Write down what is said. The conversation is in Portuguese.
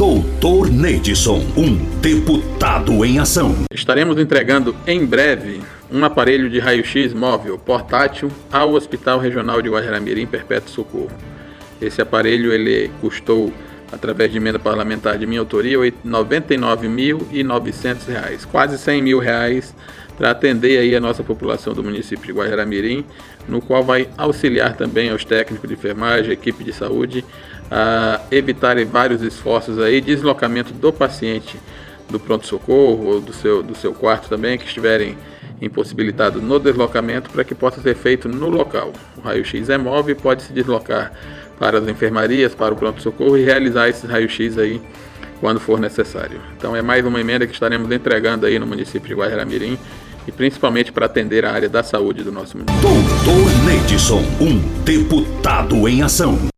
Doutor Neidson, um deputado em ação. Estaremos entregando em breve um aparelho de raio-x móvel portátil ao Hospital Regional de Guajaramirim Perpétuo Socorro. Esse aparelho ele custou, através de emenda parlamentar de minha autoria, R$ 99.900, quase 100 mil reais para atender aí a nossa população do município de Guajaramirim, no qual vai auxiliar também aos técnicos de enfermagem, equipe de saúde, a evitarem vários esforços aí, deslocamento do paciente do pronto-socorro ou do seu, do seu quarto também, que estiverem impossibilitados no deslocamento, para que possa ser feito no local. O raio-x é móvel e pode se deslocar para as enfermarias, para o pronto-socorro e realizar esses raio-x aí quando for necessário. Então é mais uma emenda que estaremos entregando aí no município de Guajaramirim e principalmente para atender a área da saúde do nosso município. Doutor Neidson, um deputado em ação.